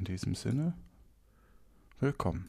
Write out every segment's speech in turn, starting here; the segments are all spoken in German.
In diesem Sinne, willkommen.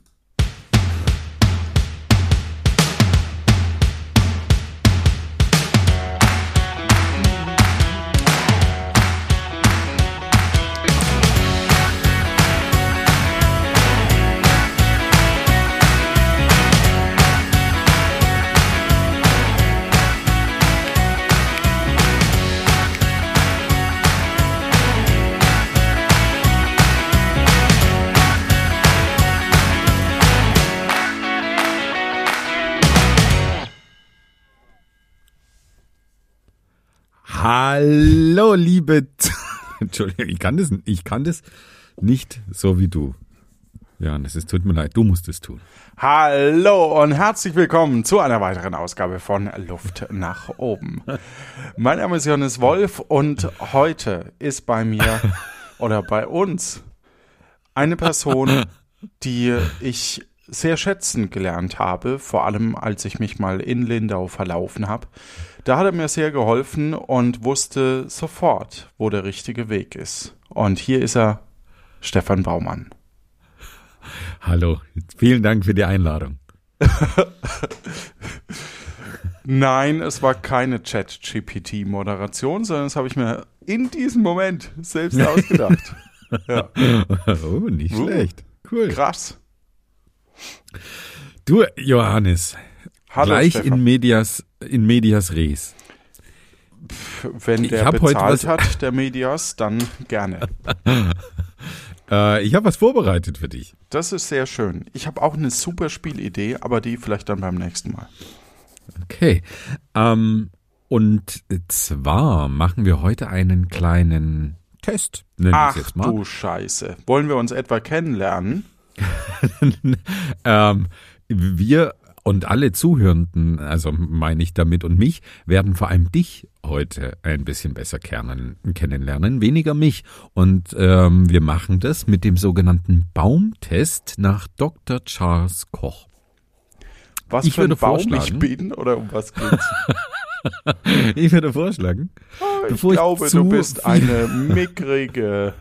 Hallo, liebe. Entschuldigung, ich kann das, ich kann das nicht so wie du. Ja, es ist, tut mir leid, du musst es tun. Hallo und herzlich willkommen zu einer weiteren Ausgabe von Luft nach oben. Mein Name ist Johannes Wolf und heute ist bei mir oder bei uns eine Person, die ich sehr schätzen gelernt habe, vor allem als ich mich mal in Lindau verlaufen habe. Da hat er mir sehr geholfen und wusste sofort, wo der richtige Weg ist. Und hier ist er, Stefan Baumann. Hallo, vielen Dank für die Einladung. Nein, es war keine Chat-GPT-Moderation, sondern das habe ich mir in diesem Moment selbst ausgedacht. ja. Oh, nicht uh, schlecht. Cool. Krass. Du, Johannes, Hallo, gleich Stefan. in Medias, in Medias Res. wenn der bezahlt hat, der Medias, dann gerne. äh, ich habe was vorbereitet für dich. Das ist sehr schön. Ich habe auch eine super Spielidee, aber die vielleicht dann beim nächsten Mal. Okay. Ähm, und zwar machen wir heute einen kleinen Test. Ach jetzt mal. du Scheiße. Wollen wir uns etwa kennenlernen? ähm, wir und alle Zuhörenden, also meine ich damit und mich, werden vor allem dich heute ein bisschen besser kennenlernen, weniger mich. Und ähm, wir machen das mit dem sogenannten Baumtest nach Dr. Charles Koch. Was ich für ein Baum ich bin oder um was geht's? ich würde vorschlagen, oh, ich glaube, ich du bist eine mickrige,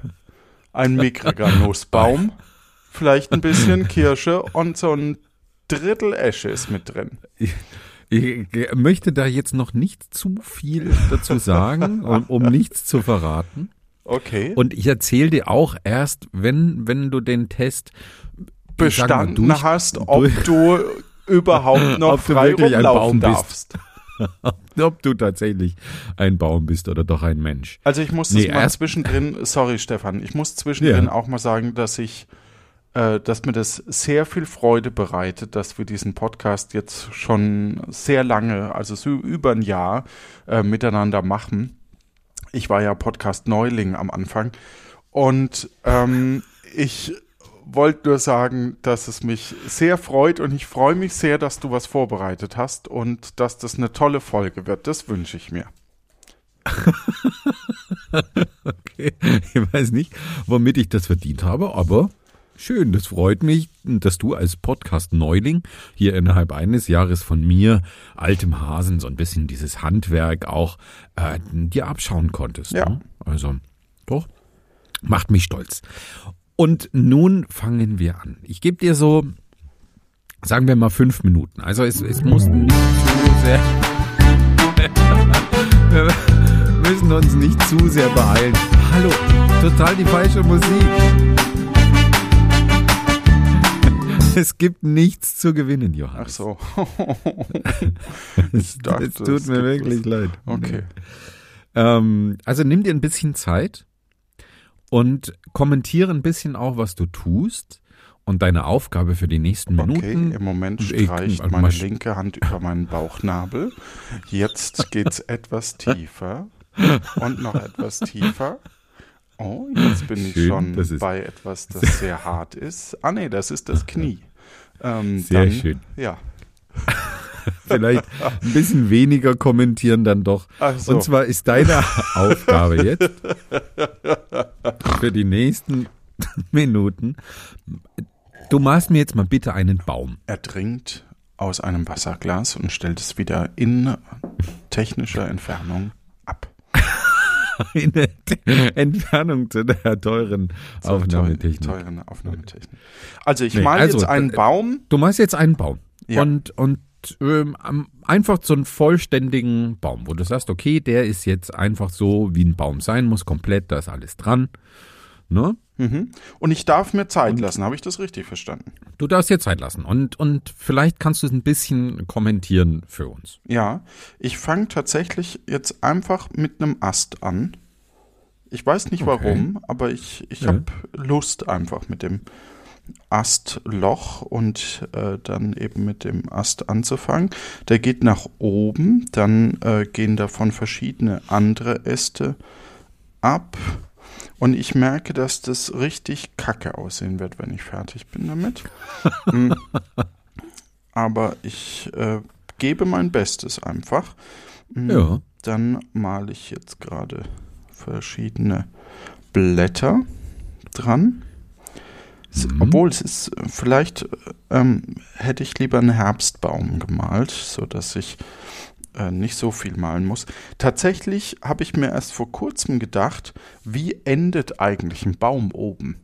ein mickriger Nussbaum. Vielleicht ein bisschen Kirsche und so ein Drittel Esche ist mit drin. Ich, möchte da jetzt noch nicht zu viel dazu sagen, um, um nichts zu verraten. Okay. Und ich erzähle dir auch erst, wenn, wenn du den Test bestanden mal, durch, hast, ob du überhaupt noch frei rumlaufen darfst. ob du tatsächlich ein Baum bist oder doch ein Mensch. Also ich muss nee, mal zwischendrin, sorry Stefan, ich muss zwischendrin ja. auch mal sagen, dass ich äh, dass mir das sehr viel Freude bereitet, dass wir diesen Podcast jetzt schon sehr lange, also so über ein Jahr, äh, miteinander machen. Ich war ja Podcast-Neuling am Anfang und ähm, ich wollte nur sagen, dass es mich sehr freut und ich freue mich sehr, dass du was vorbereitet hast und dass das eine tolle Folge wird. Das wünsche ich mir. okay, ich weiß nicht, womit ich das verdient habe, aber Schön, das freut mich, dass du als Podcast-Neuling hier innerhalb eines Jahres von mir, altem Hasen, so ein bisschen dieses Handwerk auch äh, dir abschauen konntest. Ja. Ne? Also, doch, macht mich stolz. Und nun fangen wir an. Ich gebe dir so, sagen wir mal fünf Minuten. Also es, es muss nicht zu sehr. wir müssen uns nicht zu sehr beeilen. Hallo, total die falsche Musik. es gibt nichts zu gewinnen, Johannes. Ach so. es, dachte, es tut mir wirklich was. leid. Okay. Ähm, also nimm dir ein bisschen Zeit und kommentiere ein bisschen auch, was du tust und deine Aufgabe für die nächsten Minuten. Okay, im Moment streicht ich, meine linke Hand über meinen Bauchnabel. Jetzt geht's etwas tiefer und noch etwas tiefer. Oh, jetzt bin ich schon bei etwas, das sehr hart ist. Ah nee, das ist das Knie. Ähm, sehr dann, schön. Ja. Vielleicht ein bisschen weniger kommentieren dann doch. So. Und zwar ist deine Aufgabe jetzt für die nächsten Minuten. Du malst mir jetzt mal bitte einen Baum. Er trinkt aus einem Wasserglas und stellt es wieder in technischer Entfernung ab. eine Entfernung zu der teuren Zur Aufnahmetechnik. Teuren Aufnahmetechnik. Also ich Nee, male also, jetzt einen äh, Baum. Du machst jetzt einen Baum. Ja. Und, und ähm, einfach so einen vollständigen Baum, wo du sagst, okay, der ist jetzt einfach so, wie ein Baum sein muss, komplett, da ist alles dran. Ne? Mhm. Und ich darf mir Zeit lassen. Habe ich das richtig verstanden? Du darfst dir Zeit lassen. Und, und vielleicht kannst du es ein bisschen kommentieren für uns. Ja. Ich fange tatsächlich jetzt einfach mit einem Ast an. Ich weiß nicht Okay. warum, aber ich, ich Ja. habe Lust einfach mit dem Astloch und äh, dann eben mit dem Ast anzufangen. Der geht nach oben, dann äh, gehen davon verschiedene andere Äste ab. Und ich merke, dass das richtig kacke aussehen wird, wenn ich fertig bin damit. Hm. Aber ich äh, gebe mein Bestes einfach. Hm, Ja. Dann male ich jetzt gerade verschiedene Blätter dran. Mhm. Obwohl es ist, äh, vielleicht ähm, hätte ich lieber einen Herbstbaum gemalt, sodass ich äh, nicht so viel malen muss. Tatsächlich habe ich mir erst vor kurzem gedacht, wie endet eigentlich ein Baum oben?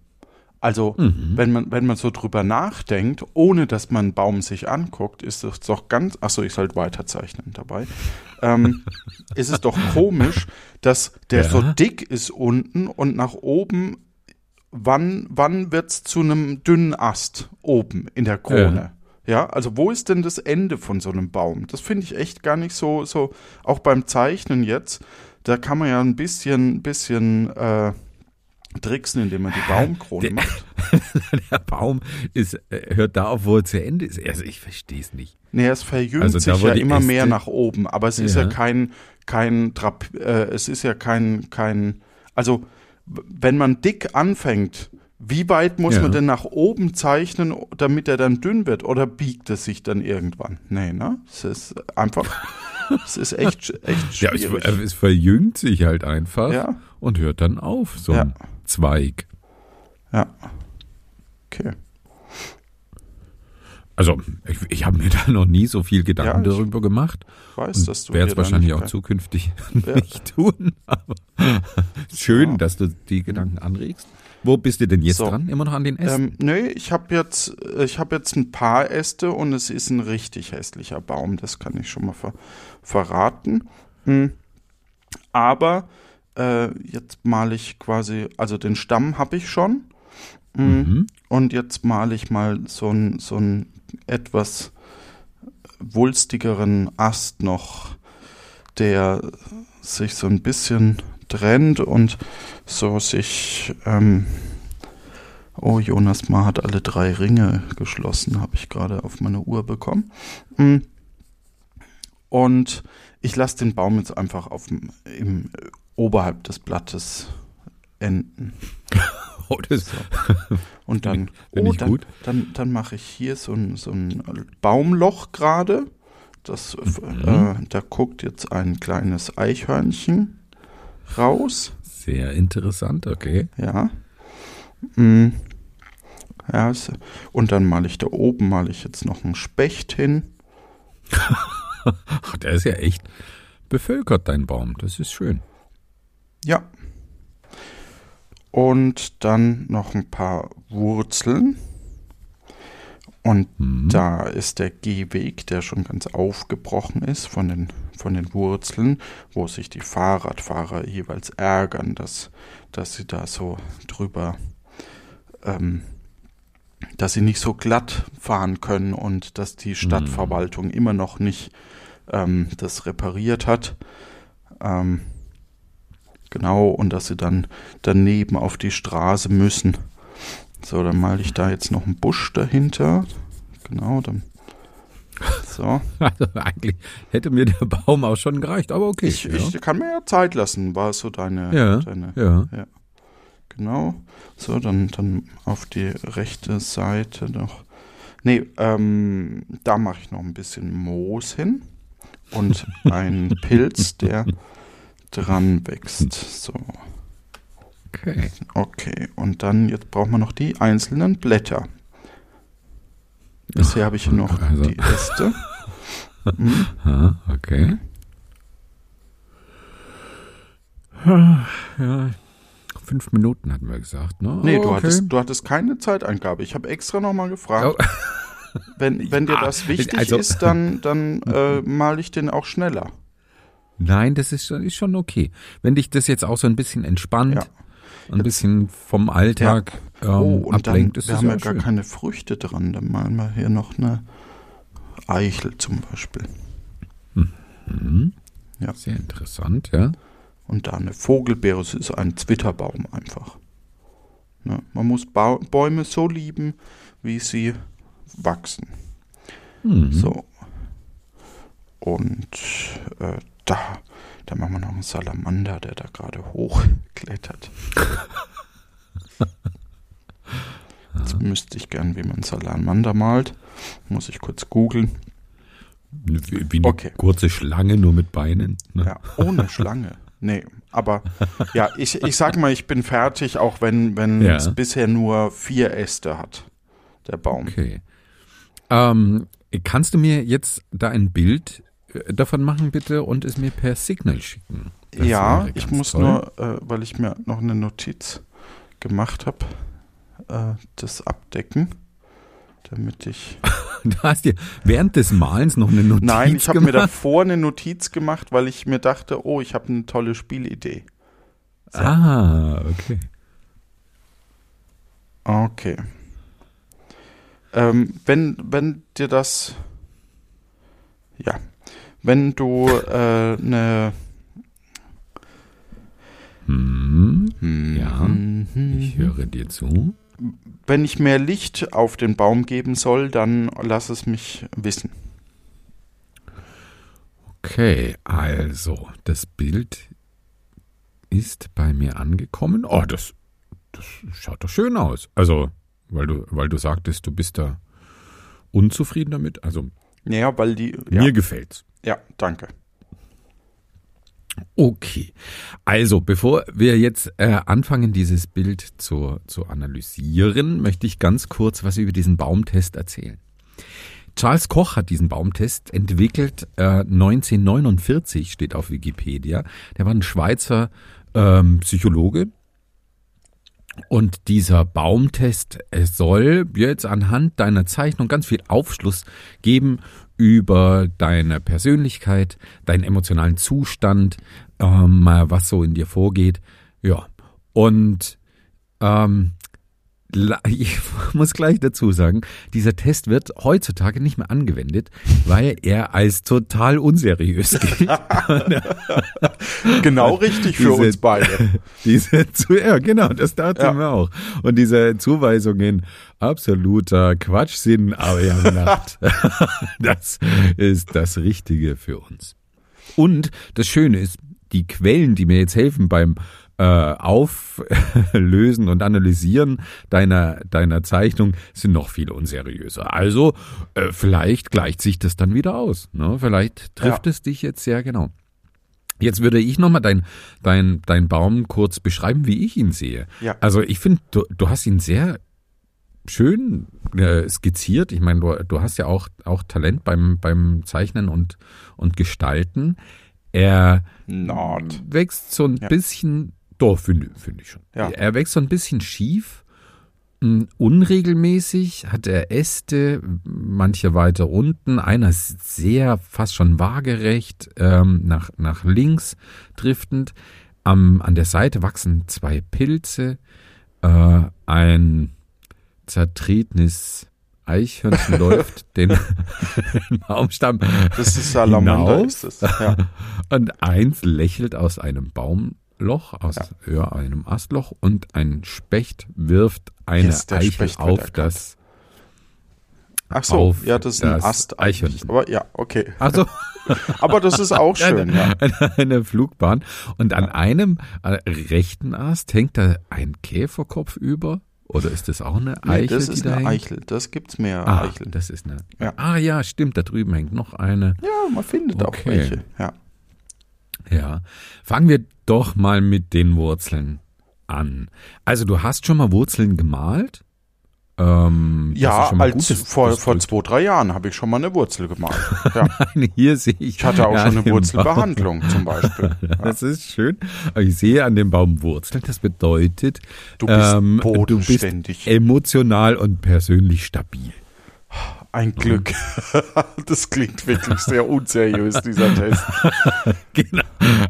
Also, Mhm. wenn, man, wenn man so drüber nachdenkt, ohne dass man einen Baum sich anguckt, ist es doch ganz. Achso, ich sollte weiterzeichnen dabei. ähm, ist es doch komisch, dass der Ja. so dick ist unten und nach oben. Wann, wann wird es zu einem dünnen Ast oben in der Krone? Ja, also wo ist denn das Ende von so einem Baum? Das finde ich echt gar nicht so, so, auch beim Zeichnen jetzt, da kann man ja ein bisschen, bisschen äh, tricksen, indem man die Baumkrone Der- macht. Der Baum ist, äh, hört da auf, wo er zu Ende ist. Also ich verstehe es nicht. Nee, es verjüngt Also sich ja immer mehr Äste- nach oben, aber es ist ja, Ja. kein, kein Trap, äh, es ist ja kein, kein, also wenn man dick anfängt, wie weit muss Ja. man denn nach oben zeichnen, damit er dann dünn wird? Oder biegt es sich dann irgendwann? Nee, ne? Es ist einfach, es ist echt, echt Ja, es, schwierig. es verjüngt sich halt einfach Ja. und hört dann auf, so Ja. ein Zweig. Ja. Okay. Also, ich, ich habe mir da noch nie so viel Gedanken Ja, darüber gemacht. Ich weiß, dass du werde es wahrscheinlich auch zukünftig Ja. nicht tun. Aber schön, dass du die Gedanken anregst. Wo bist du denn jetzt So. dran? Immer noch an den Ästen? Ähm, nee, ich habe jetzt, ich habe jetzt ein paar Äste und es ist ein richtig hässlicher Baum. Das kann ich schon mal ver verraten. Hm. Aber äh, jetzt male ich quasi, also den Stamm habe ich schon. Hm. Mhm. Und jetzt male ich mal so einen so einen etwas wulstigeren Ast noch, der sich so ein bisschen trennt und so sich. Ähm, oh, Jonas Ma hat alle drei Ringe geschlossen, habe ich gerade auf meine Uhr bekommen. Mm. Und ich lasse den Baum jetzt einfach auf im, oberhalb des Blattes enden. Oh, das, Und dann, oh, dann, dann, dann mache ich hier so ein, so ein Baumloch gerade. Das, Mhm. äh, da guckt jetzt ein kleines Eichhörnchen raus. sehr interessant, okay. Ja. Mm. ja und dann male ich da oben, male ich jetzt noch einen Specht hin. Ach, der ist ja echt bevölkert, dein Baum. Das ist schön. Ja. Und dann noch ein paar Wurzeln. Und Mhm. da ist der Gehweg, der schon ganz aufgebrochen ist von den, von den Wurzeln, wo sich die Fahrradfahrer jeweils ärgern, dass, dass sie da so drüber, ähm, dass sie nicht so glatt fahren können und dass die Stadtverwaltung immer noch nicht ähm, das repariert hat. Ähm, genau, und dass sie dann daneben auf die Straße müssen. So, dann male ich da jetzt noch einen Busch dahinter. Genau, dann. So. Also eigentlich hätte mir der Baum auch schon gereicht, aber okay. Ich, ja. ich kann mir ja Zeit lassen, war so deine. Ja, deine ja. Genau. So, dann, dann auf die rechte Seite noch. Nee, ähm, da mache ich noch ein bisschen Moos hin. Und einen Pilz, der dran wächst. So. Okay. Okay, und dann jetzt brauchen wir noch die einzelnen Blätter. Bisher habe ich noch Also. die Äste. Mhm. Ah, okay. Ja, fünf Minuten hatten wir gesagt, ne? Nee, Oh, du, okay. hattest, du hattest keine Zeitangabe. Ich habe extra nochmal gefragt. Oh. Wenn, wenn dir das wichtig also- ist, dann, dann äh, mal ich den auch schneller. Nein, das ist, schon- ist schon okay. Wenn dich das jetzt auch so ein bisschen entspannt, Ja. Ein bisschen vom Alltag ähm, oh, und dann, ablenkt, ist wir das haben ja ja gar schön. keine Früchte dran. Dann malen wir hier noch eine Eichel zum Beispiel. Mhm. Ja. Sehr interessant, ja. Und da eine Vogelbeere, es ist ein Zwitterbaum einfach. Ne? Man muss ba Bäume so lieben, wie sie wachsen. Mhm. So. Und äh, einen Salamander, der da gerade hochklettert. Jetzt müsste ich gern, wie man Salamander malt. Muss ich kurz googeln. Wie, wie eine Okay. kurze Schlange, nur mit Beinen. Ne? Ja, ohne Schlange. Nee, aber ja, ich, ich sag mal, ich bin fertig, auch wenn, wenn Ja. es bisher nur vier Äste hat, der Baum. Okay. Ähm, kannst du mir jetzt da ein Bild davon machen, bitte, und es mir per Signal schicken? Das ja, ich muss toll. nur, äh, weil ich mir noch eine Notiz gemacht habe, äh, das abdecken, damit ich. Du hast dir während des Malens noch eine Notiz Nein, ich habe mir gemacht? davor eine Notiz gemacht, weil ich mir dachte, oh, ich habe eine tolle Spielidee. So. Ah, okay. Okay. Ähm, wenn, wenn dir das, ja, wenn du äh, eine, Hm, Ja, Mhm. ich höre dir zu. wenn ich mehr Licht auf den Baum geben soll, dann lass es mich wissen. Okay, also das Bild ist bei mir angekommen. Oh, das, das schaut doch schön aus. Also, weil du, weil du sagtest, du bist da unzufrieden damit. Also Ja, weil die, ja, mir gefällt's. ja, danke. Okay, also bevor wir jetzt äh, anfangen, dieses Bild zu, zu analysieren, möchte ich ganz kurz was über diesen Baumtest erzählen. Charles Koch hat diesen Baumtest entwickelt, äh, 1949 steht auf Wikipedia. Der war ein Schweizer ähm, Psychologe. Und dieser Baumtest es soll jetzt anhand deiner Zeichnung ganz viel Aufschluss geben über deine Persönlichkeit, deinen emotionalen Zustand, ähm, was so in dir vorgeht. Ja, und ähm, ich muss gleich dazu sagen, dieser Test wird heutzutage nicht mehr angewendet, weil er als total unseriös gilt. Genau richtig für Diese- uns beide. Diese zu, ja, genau, das dachten Ja. wir auch. Und diese Zuweisungen absoluter Quatsch sind, aber ja, gedacht, das ist das Richtige für uns. Und das Schöne ist, die Quellen, die mir jetzt helfen beim äh, Auflösen und Analysieren deiner, deiner Zeichnung, sind noch viel unseriöser. Also äh, vielleicht gleicht sich das dann wieder aus. Ne? Vielleicht trifft Ja. es dich jetzt sehr genau. Jetzt würde ich nochmal dein, dein, dein Baum kurz beschreiben, wie ich ihn sehe. Ja. Also ich finde, du, du hast ihn sehr schön äh, skizziert. Ich meine, du, du hast ja auch, auch Talent beim, beim Zeichnen und, und Gestalten. Er Not. wächst so ein Ja. bisschen, doch, finde finde ich schon. Ja. Er wächst so ein bisschen schief, mh, unregelmäßig, hat er Äste, manche weiter unten, einer ist sehr, fast schon waagerecht, ähm, nach, nach links driftend. Am, an der Seite wachsen zwei Pilze, äh, ein zertretenes Eichhörnchen läuft den, Baumstamm Das ist Salamander, hinauf. ist es. Ja. und eins lächelt aus einem Baumloch, aus ja. einem Astloch und ein Specht wirft eine Yes, Eichel Specht auf das. Ach so, ja, das ist ein das Ast. Eichhörnchen. Aber ja, okay. Also Aber das ist auch schön, ja. eine, eine Flugbahn. Und an einem äh, rechten Ast hängt da ein Käferkopf über. Oder ist das auch eine Nee, Eichel? das die ist da eine hängt? Eichel. Das gibt's mehr Ah, Eicheln. das ist eine. Ja. Ah ja, stimmt. Da drüben hängt noch eine. Ja, man findet auch Okay. welche. Ja. Ja, fangen wir doch mal mit den Wurzeln an. Also du hast schon mal Wurzeln gemalt? Ähm, ja, als gutes, vor, vor zwei, drei Jahren habe ich schon mal eine Wurzel gemalt. Ja. Nein, hier sehe ich. Ich hatte auch ja, schon eine Wurzelbehandlung zum Beispiel. Ja. Das ist schön. Ich sehe an dem Baum Wurzeln. Das bedeutet, du bist ähm, bodenständig. Du bist emotional und persönlich stabil. Ein Glück. Das klingt wirklich sehr unseriös, dieser Test. genau.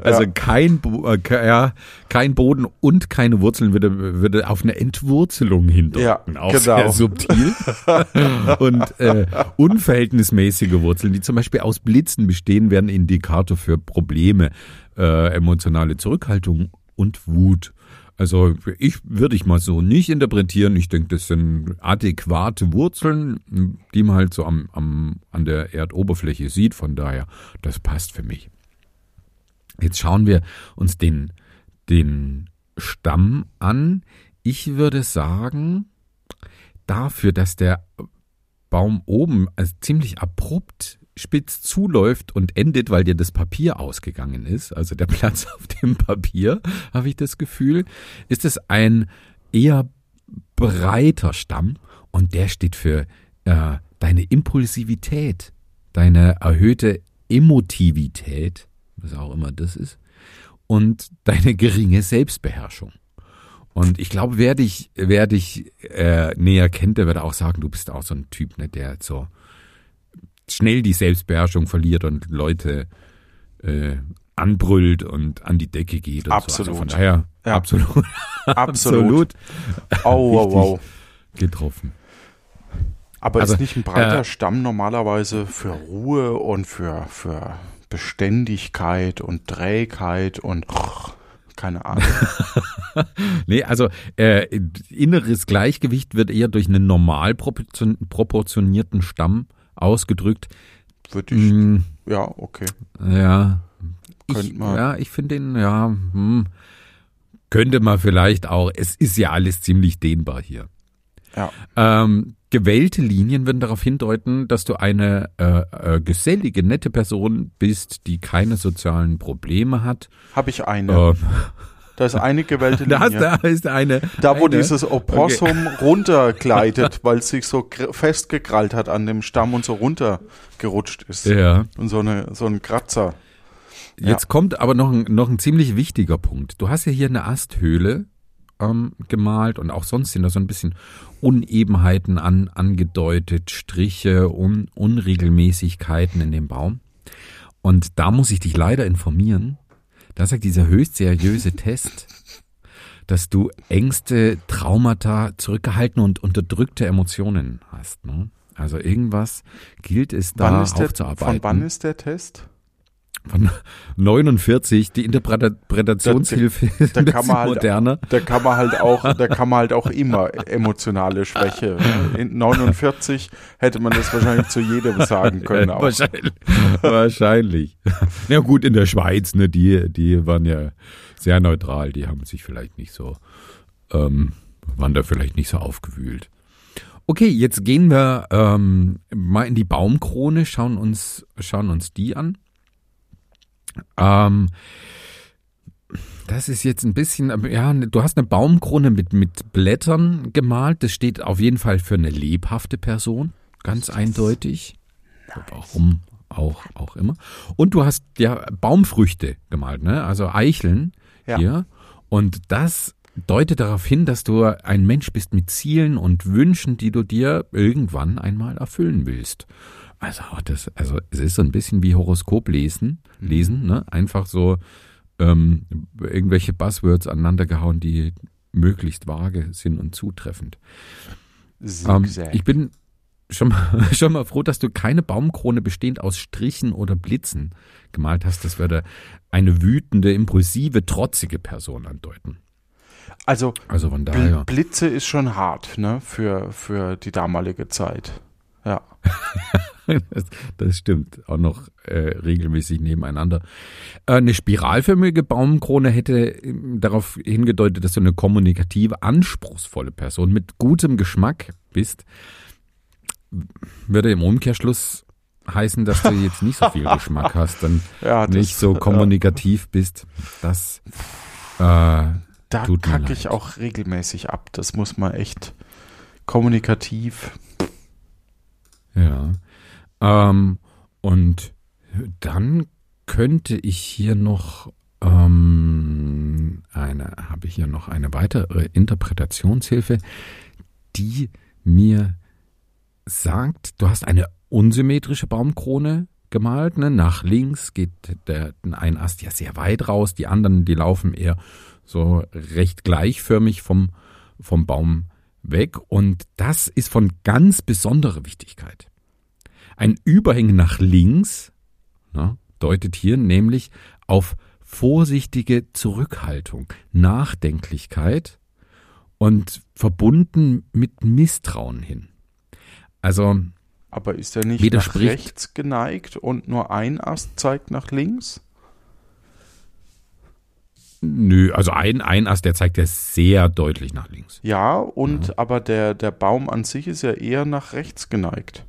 Also ja. kein, äh, kein Boden und keine Wurzeln würde, würde auf eine Entwurzelung hindeuten. Ja, Auch genau. sehr subtil. und äh, unverhältnismäßige Wurzeln, die zum Beispiel aus Blitzen bestehen, werden Indikator für Probleme, äh, emotionale Zurückhaltung und Wut. Also ich würde ich mal so nicht interpretieren. Ich denke, das sind adäquate Wurzeln, die man halt so am, am, an der Erdoberfläche sieht. Von daher, das passt für mich. Jetzt schauen wir uns den, den Stamm an. Ich würde sagen, dafür, dass der Baum oben also ziemlich abrupt spitz zuläuft und endet, weil dir das Papier ausgegangen ist, also der Platz auf dem Papier, habe ich das Gefühl, ist es ein eher breiter Stamm und der steht für äh, deine Impulsivität, deine erhöhte Emotivität, was auch immer das ist, und deine geringe Selbstbeherrschung. Und ich glaube, wer dich, wer dich äh, näher kennt, der wird auch sagen, du bist auch so ein Typ, ne, der so schnell die Selbstbeherrschung verliert und Leute äh, anbrüllt und an die Decke geht. Und absolut. So. Also von daher, ja. absolut. absolut. Au, wow, wow. Getroffen. Aber also, ist nicht ein breiter äh, Stamm normalerweise für Ruhe und für, für Beständigkeit und Trägheit und keine Ahnung. nee, also äh, inneres Gleichgewicht wird eher durch einen normal proportionierten Stamm ausgedrückt. Würde ich, mm, ja, okay. Ja. Ich, ja, ich finde den, ja, hm, könnte man vielleicht auch, es ist ja alles ziemlich dehnbar hier. Ja. Ähm, gewählte Linien würden darauf hindeuten, dass du eine äh, äh, gesellige, nette Person bist, die keine sozialen Probleme hat. Habe ich eine. Äh, da ist eine gewählte Linie. Da, da ist eine. Da, wo eine. dieses Opossum okay. runtergleitet, weil es sich so festgekrallt hat an dem Stamm und so runtergerutscht ist. Ja. Und so, eine, so ein Kratzer. Jetzt ja. kommt aber noch ein, noch ein ziemlich wichtiger Punkt. Du hast ja hier eine Asthöhle ähm, gemalt und auch sonst sind da so ein bisschen Unebenheiten an, angedeutet, Striche, Un, Unregelmäßigkeiten in dem Baum. Und da muss ich dich leider informieren, da sagt dieser höchst seriöse Test, dass du Ängste, Traumata, zurückgehaltene und unterdrückte Emotionen hast. Ne? Also irgendwas gilt es da aufzuarbeiten. von wann ist der Test? Von 49, die Interpretationshilfe da, da, da kann man halt, moderner. Da kann man halt auch, da kann man halt auch immer emotionale Schwäche. In 49 hätte man das wahrscheinlich zu jedem sagen können. Auch. Wahrscheinlich. wahrscheinlich. Ja gut, in der Schweiz, ne, die, die waren ja sehr neutral, die haben sich vielleicht nicht so, ähm, waren da vielleicht nicht so aufgewühlt. Okay, jetzt gehen wir ähm, mal in die Baumkrone, schauen uns, schauen uns die an. Ähm, das ist jetzt ein bisschen, ja, du hast eine Baumkrone mit, mit Blättern gemalt. Das steht auf jeden Fall für eine lebhafte Person. Ganz eindeutig. Nice. Warum auch, auch immer. Und du hast ja Baumfrüchte gemalt, ne? Also Eicheln ja. hier. Und das deutet darauf hin, dass du ein Mensch bist mit Zielen und Wünschen, die du dir irgendwann einmal erfüllen willst. Also das, also es ist so ein bisschen wie Horoskop lesen, mhm. lesen, ne? Einfach so ähm, irgendwelche Buzzwords aneinander gehauen, die möglichst vage sind und zutreffend. Ähm, ich bin schon mal, schon mal froh, dass du keine Baumkrone bestehend aus Strichen oder Blitzen gemalt hast. Das würde eine wütende, impulsive, trotzige Person andeuten. Also, also von daher. Blitze ist schon hart, ne, für, für die damalige Zeit. Ja. das, das, stimmt. Auch noch äh, regelmäßig nebeneinander. Äh, eine spiralförmige Baumkrone hätte ähm, darauf hingedeutet, dass du eine kommunikative, anspruchsvolle Person mit gutem Geschmack bist. Würde im Umkehrschluss heißen, dass du jetzt nicht so viel Geschmack hast, dann ja, das, nicht so kommunikativ bist. Das äh, da kacke ich auch regelmäßig ab. Das muss man echt kommunikativ. Ja. Ähm, und dann könnte ich hier noch ähm, eine, habe ich hier noch eine weitere Interpretationshilfe, die mir sagt, du hast eine unsymmetrische Baumkrone gemalt, ne? nach links geht der, ein Ast ja sehr weit raus, die anderen, die laufen eher so recht gleichförmig vom, vom Baum weg und das ist von ganz besonderer Wichtigkeit. Ein Überhängen nach links ne, deutet hier nämlich auf vorsichtige Zurückhaltung, Nachdenklichkeit und verbunden mit Misstrauen hin. Also aber ist er nicht nach rechts geneigt und nur ein Ast zeigt nach links? Nö, also ein, ein Ast, der zeigt ja sehr deutlich nach links. Ja, und ja. aber der, der Baum an sich ist ja eher nach rechts geneigt.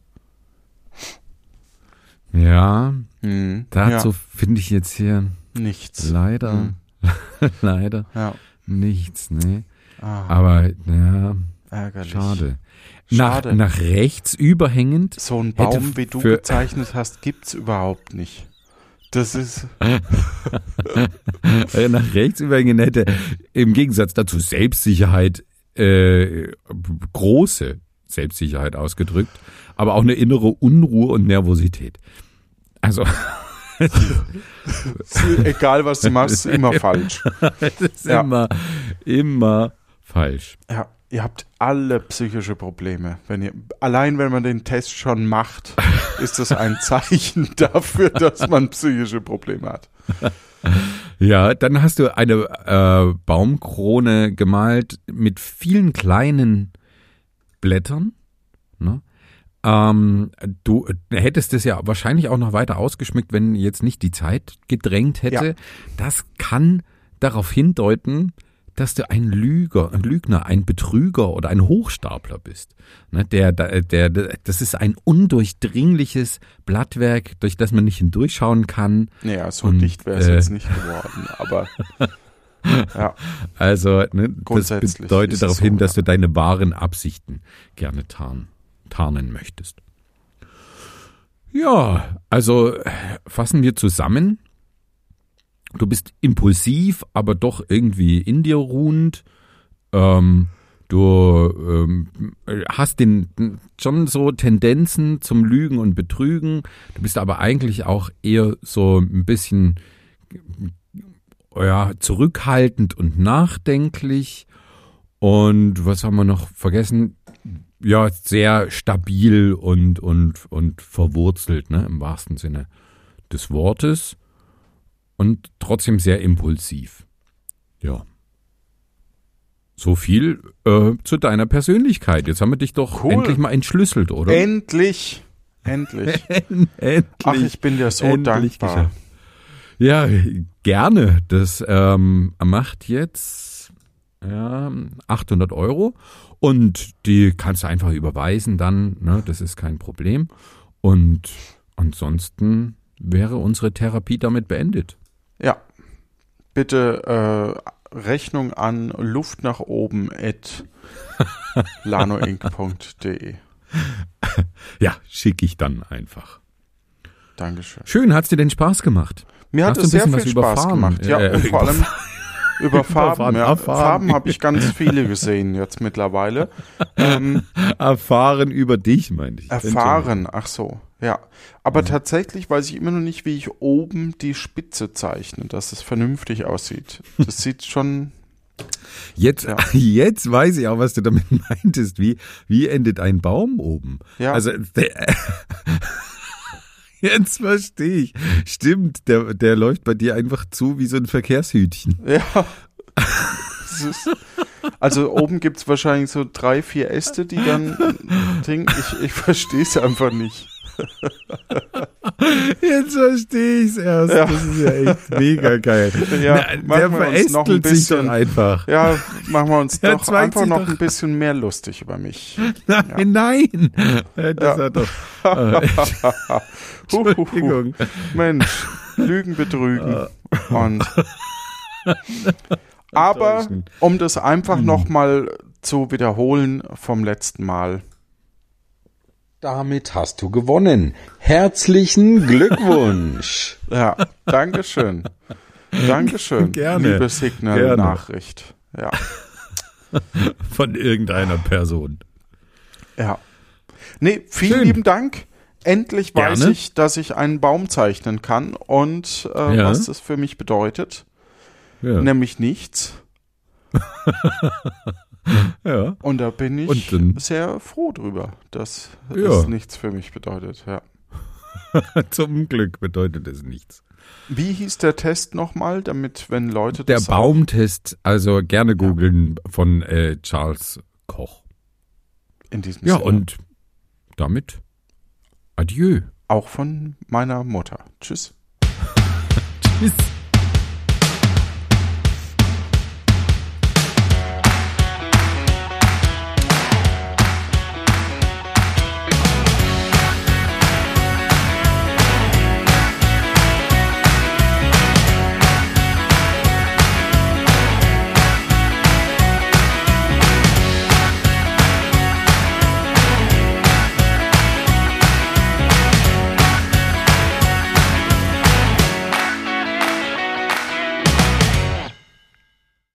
Ja, hm. dazu ja. finde ich jetzt hier nichts. Leider, hm. leider ja. nichts, ne? Ah. Aber, ja, Ärgerlich. schade. Schade. Nach, nach rechts überhängend. So ein Baum, wie du gezeichnet hast, gibt's überhaupt nicht. Das ist. nach rechts überhängen hätte im Gegensatz dazu Selbstsicherheit, äh, große Selbstsicherheit ausgedrückt, aber auch eine innere Unruhe und Nervosität. Also. Egal was du machst, immer falsch. Es ist ja. immer, immer falsch. Ja ihr habt alle psychische Probleme. Wenn ihr, allein wenn man den Test schon macht, ist das ein Zeichen dafür, dass man psychische Probleme hat. Ja, dann hast du eine äh, Baumkrone gemalt mit vielen kleinen Blättern. Ne? Ähm, du hättest es ja wahrscheinlich auch noch weiter ausgeschmückt, wenn jetzt nicht die Zeit gedrängt hätte. Ja. Das kann darauf hindeuten, dass du ein Lüger, ein Lügner, ein Betrüger oder ein Hochstapler bist. Ne, der, der, der, das ist ein undurchdringliches Blattwerk, durch das man nicht hindurchschauen kann. Naja, so Und, dicht wäre es äh, jetzt nicht geworden, aber ja. Also, ne, das bedeutet darauf so, hin, dass du deine wahren Absichten gerne tarn, tarnen möchtest. Ja, also fassen wir zusammen. Du bist impulsiv, aber doch irgendwie in dir ruhend. Ähm, du ähm, hast den schon so Tendenzen zum Lügen und Betrügen. Du bist aber eigentlich auch eher so ein bisschen ja, zurückhaltend und nachdenklich. Und was haben wir noch vergessen? Ja, sehr stabil und, und, und verwurzelt, ne, im wahrsten Sinne des Wortes und trotzdem sehr impulsiv. Ja. So viel äh, zu deiner Persönlichkeit. Jetzt haben wir dich doch cool. endlich mal entschlüsselt, oder? Endlich. Endlich. endlich. Ach, ich bin dir so endlich dankbar. Geschafft. Ja, gerne. Das ähm, macht jetzt ja, 800 Euro und die kannst du einfach überweisen dann. Ne? Das ist kein Problem. Und ansonsten wäre unsere Therapie damit beendet. Ja. Bitte äh, Rechnung an Luft nach oben at lanoinc.de. Ja, schicke ich dann einfach. Dankeschön. Schön, hat es dir denn Spaß gemacht? Mir hat es sehr viel Spaß gemacht. Ja, äh, und vor allem über Farben. Ja. Farben habe ich ganz viele gesehen jetzt mittlerweile. Ähm, erfahren über dich, meine ich. Erfahren, ach so. Ja, aber mhm. tatsächlich weiß ich immer noch nicht, wie ich oben die Spitze zeichne, dass es vernünftig aussieht. Das sieht schon. Jetzt, ja. jetzt weiß ich auch, was du damit meintest. Wie, wie endet ein Baum oben? Ja. Also, der, jetzt verstehe ich. Stimmt, der, der läuft bei dir einfach zu wie so ein Verkehrshütchen. Ja. also oben gibt es wahrscheinlich so drei, vier Äste, die dann. Ich, ich verstehe es einfach nicht. Jetzt verstehe ich es erst. Ja. Das ist ja echt mega geil. Ja, Na, der verästelt ein sich doch einfach. Ja, machen wir uns doch einfach noch doch. ein bisschen mehr lustig über mich. Nein, ja. nein. Das ja. hat doch. Oh. Entschuldigung. Mensch, Lügen, Betrügen. Und. Aber um das einfach hm. nochmal zu wiederholen vom letzten Mal. Damit hast du gewonnen. Herzlichen Glückwunsch. ja, Dankeschön. Dankeschön. Gerne. Liebe Signal-Nachricht. Ja. Von irgendeiner Person. Ja. Nee, vielen Schön. lieben Dank. Endlich weiß Gerne. ich, dass ich einen Baum zeichnen kann und äh, ja. was das für mich bedeutet. Ja. Nämlich nichts. ja. Und da bin ich sehr froh drüber, dass ja. es nichts für mich bedeutet. Ja. Zum Glück bedeutet es nichts. Wie hieß der Test nochmal, damit, wenn Leute Der Baumtest, also gerne googeln ja. von äh, Charles Koch. In diesem Ja, Sinne. und damit adieu. Auch von meiner Mutter. Tschüss. Tschüss.